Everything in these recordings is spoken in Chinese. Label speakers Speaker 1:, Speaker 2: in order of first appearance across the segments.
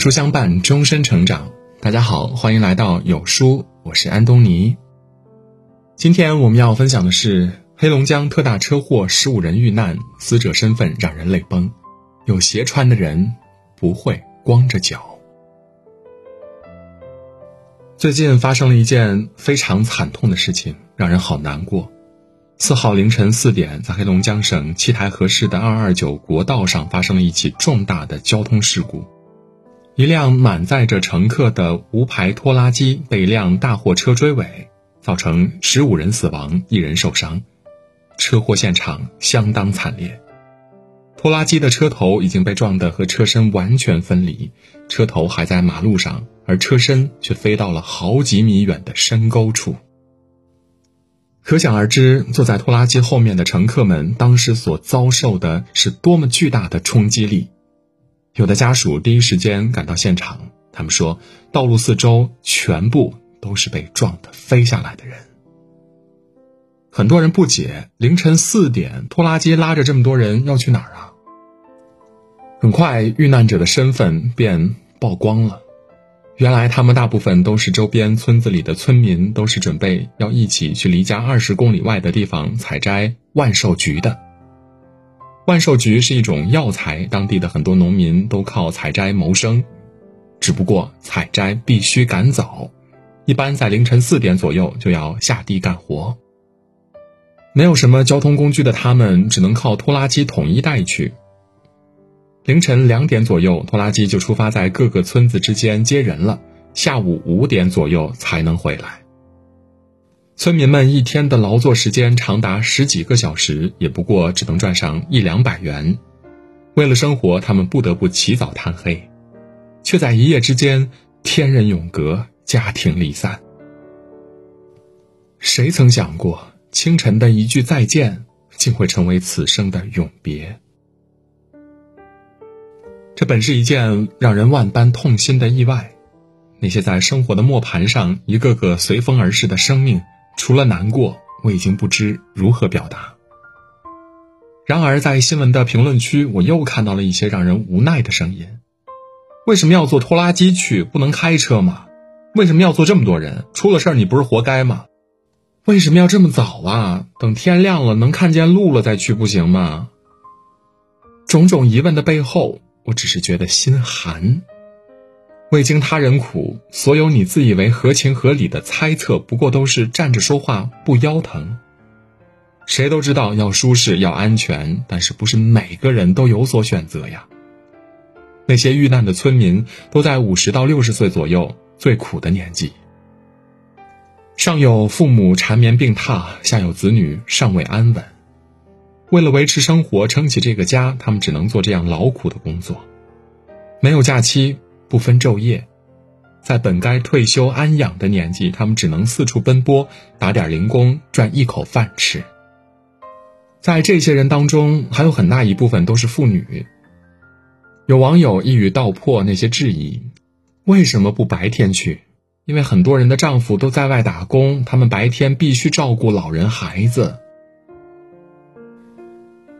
Speaker 1: 书相伴，终身成长。大家好，欢迎来到有书，我是安东尼。今天我们要分享的是黑龙江特大车祸，十五人遇难，死者身份让人泪崩。有鞋穿的人不会光着脚。最近发生了一件非常惨痛的事情，让人好难过。四号凌晨四点，在黑龙江省七台河市的二二九国道上发生了一起重大的交通事故。一辆满载着乘客的无牌拖拉机被一辆大货车追尾，造成十五人死亡，一人受伤。车祸现场相当惨烈，拖拉机的车头已经被撞得和车身完全分离，车头还在马路上，而车身却飞到了好几米远的深沟处。可想而知，坐在拖拉机后面的乘客们当时所遭受的是多么巨大的冲击力。有的家属第一时间赶到现场，他们说，道路四周全部都是被撞得飞下来的人。很多人不解，凌晨四点，拖拉机拉着这么多人要去哪儿啊？很快，遇难者的身份便曝光了。原来，他们大部分都是周边村子里的村民，都是准备要一起去离家二十公里外的地方采摘万寿菊的。万寿菊是一种药材，当地的很多农民都靠采摘谋生。只不过采摘必须赶早，一般在凌晨四点左右就要下地干活。没有什么交通工具的他们，只能靠拖拉机统一带去。凌晨两点左右，拖拉机就出发在各个村子之间接人了，下午五点左右才能回来。村民们一天的劳作时间长达十几个小时，也不过只能赚上一两百元。为了生活，他们不得不起早贪黑，却在一夜之间天人永隔，家庭离散。谁曾想过，清晨的一句再见，竟会成为此生的永别？这本是一件让人万般痛心的意外。那些在生活的磨盘上一个个随风而逝的生命。除了难过，我已经不知如何表达。然而，在新闻的评论区，我又看到了一些让人无奈的声音：为什么要坐拖拉机去？不能开车吗？为什么要坐这么多人？出了事儿你不是活该吗？为什么要这么早啊？等天亮了，能看见路了再去不行吗？种种疑问的背后，我只是觉得心寒。未经他人苦，所有你自以为合情合理的猜测，不过都是站着说话不腰疼。谁都知道要舒适要安全，但是不是每个人都有所选择呀？那些遇难的村民都在五十到六十岁左右，最苦的年纪。上有父母缠绵病榻，下有子女尚未安稳。为了维持生活，撑起这个家，他们只能做这样劳苦的工作，没有假期。不分昼夜，在本该退休安养的年纪，他们只能四处奔波，打点零工赚一口饭吃。在这些人当中，还有很大一部分都是妇女。有网友一语道破那些质疑：为什么不白天去？因为很多人的丈夫都在外打工，他们白天必须照顾老人孩子。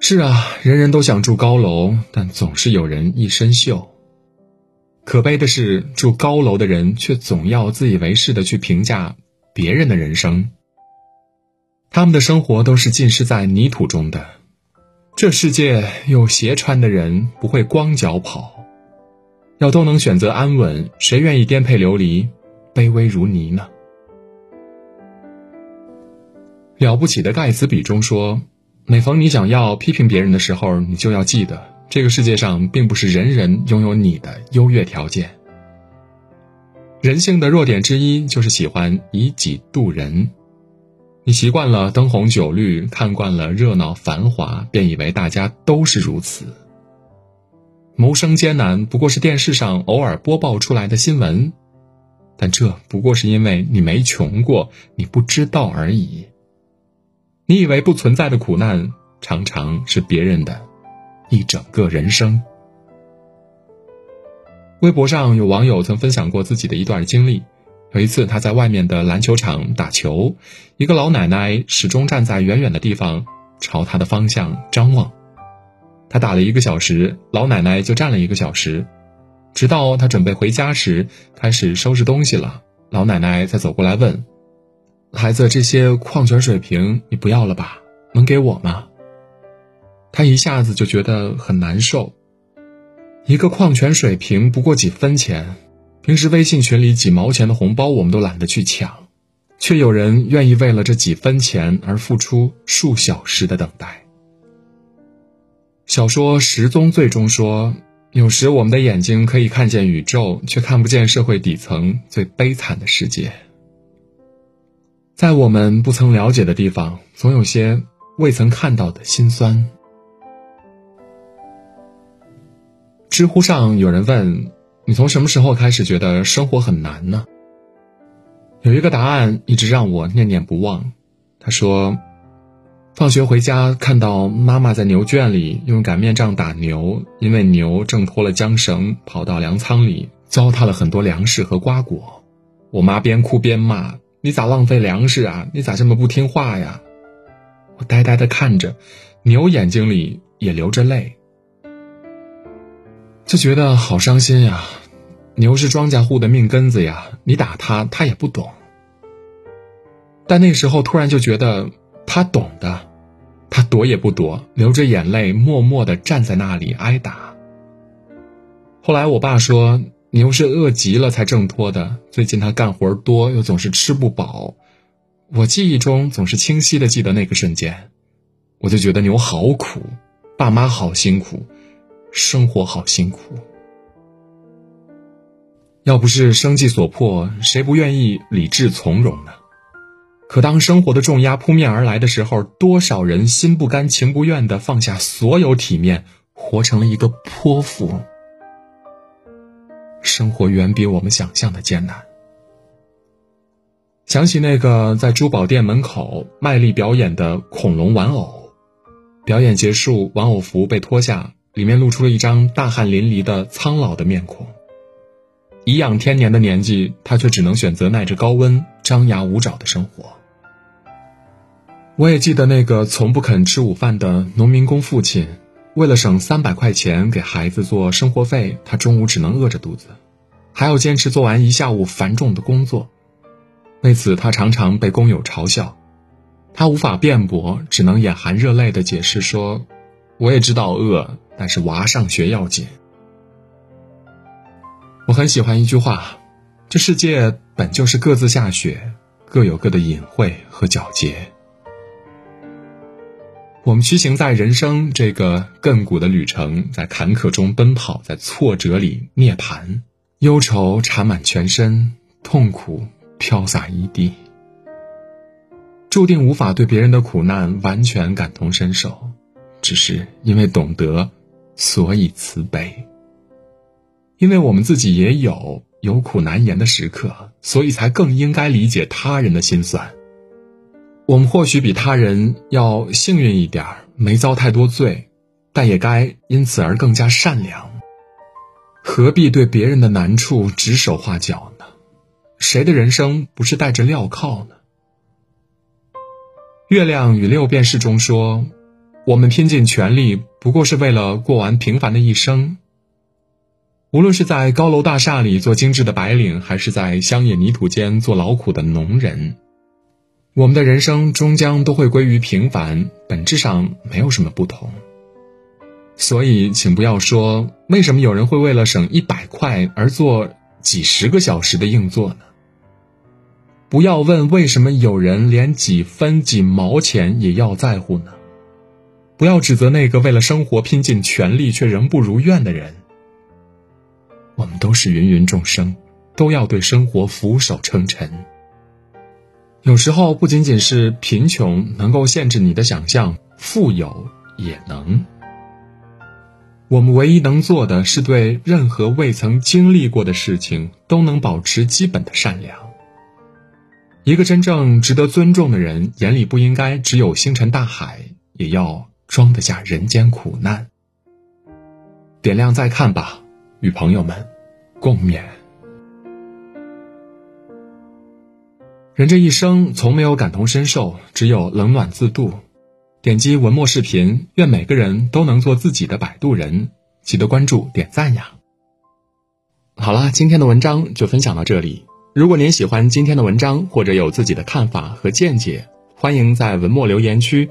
Speaker 1: 是啊，人人都想住高楼，但总是有人一身锈。可悲的是，住高楼的人却总要自以为是的去评价别人的人生。他们的生活都是浸湿在泥土中的。这世界有鞋穿的人不会光脚跑。要都能选择安稳，谁愿意颠沛流离、卑微如泥呢？了不起的盖茨比中说：“每逢你想要批评别人的时候，你就要记得。”这个世界上并不是人人拥有你的优越条件。人性的弱点之一就是喜欢以己度人。你习惯了灯红酒绿，看惯了热闹繁华，便以为大家都是如此。谋生艰难不过是电视上偶尔播报出来的新闻，但这不过是因为你没穷过，你不知道而已。你以为不存在的苦难，常常是别人的。一整个人生。微博上有网友曾分享过自己的一段经历。有一次，他在外面的篮球场打球，一个老奶奶始终站在远远的地方，朝他的方向张望。他打了一个小时，老奶奶就站了一个小时。直到他准备回家时，开始收拾东西了，老奶奶才走过来问：“孩子，这些矿泉水瓶你不要了吧？能给我吗？”他一下子就觉得很难受。一个矿泉水瓶不过几分钱，平时微信群里几毛钱的红包我们都懒得去抢，却有人愿意为了这几分钱而付出数小时的等待。小说《十宗罪》中说，有时我们的眼睛可以看见宇宙，却看不见社会底层最悲惨的世界。在我们不曾了解的地方，总有些未曾看到的辛酸。知乎上有人问：“你从什么时候开始觉得生活很难呢？”有一个答案一直让我念念不忘。他说：“放学回家，看到妈妈在牛圈里用擀面杖打牛，因为牛挣脱了缰绳，跑到粮仓里糟蹋了很多粮食和瓜果。我妈边哭边骂：‘你咋浪费粮食啊？你咋这么不听话呀？’我呆呆地看着，牛眼睛里也流着泪。”就觉得好伤心呀，牛是庄稼户的命根子呀，你打他，他也不懂。但那时候突然就觉得他懂的，他躲也不躲，流着眼泪，默默的站在那里挨打。后来我爸说，牛是饿极了才挣脱的，最近他干活多，又总是吃不饱。我记忆中总是清晰的记得那个瞬间，我就觉得牛好苦，爸妈好辛苦。生活好辛苦，要不是生计所迫，谁不愿意理智从容呢？可当生活的重压扑面而来的时候，多少人心不甘情不愿的放下所有体面，活成了一个泼妇。生活远比我们想象的艰难。想起那个在珠宝店门口卖力表演的恐龙玩偶，表演结束，玩偶服被脱下。里面露出了一张大汗淋漓的苍老的面孔。颐养天年的年纪，他却只能选择耐着高温、张牙舞爪的生活。我也记得那个从不肯吃午饭的农民工父亲，为了省三百块钱给孩子做生活费，他中午只能饿着肚子，还要坚持做完一下午繁重的工作。为此，他常常被工友嘲笑。他无法辩驳，只能眼含热泪的解释说：“我也知道饿。”但是娃上学要紧。我很喜欢一句话：这世界本就是各自下雪，各有各的隐晦和皎洁。我们驱行在人生这个亘古的旅程，在坎坷中奔跑，在挫折里涅槃，忧愁缠满全身，痛苦飘洒一地，注定无法对别人的苦难完全感同身受，只是因为懂得。所以慈悲，因为我们自己也有有苦难言的时刻，所以才更应该理解他人的心酸。我们或许比他人要幸运一点没遭太多罪，但也该因此而更加善良。何必对别人的难处指手画脚呢？谁的人生不是带着镣铐呢？《月亮与六便士》中说。我们拼尽全力，不过是为了过完平凡的一生。无论是在高楼大厦里做精致的白领，还是在乡野泥土间做劳苦的农人，我们的人生终将都会归于平凡，本质上没有什么不同。所以，请不要说为什么有人会为了省一百块而做几十个小时的硬座呢？不要问为什么有人连几分几毛钱也要在乎呢？不要指责那个为了生活拼尽全力却仍不如愿的人。我们都是芸芸众生，都要对生活俯首称臣。有时候不仅仅是贫穷能够限制你的想象，富有也能。我们唯一能做的是对任何未曾经历过的事情都能保持基本的善良。一个真正值得尊重的人，眼里不应该只有星辰大海，也要。装得下人间苦难，点亮再看吧，与朋友们共勉。人这一生从没有感同身受，只有冷暖自度。点击文末视频，愿每个人都能做自己的摆渡人。记得关注点赞呀！好了，今天的文章就分享到这里。如果您喜欢今天的文章，或者有自己的看法和见解，欢迎在文末留言区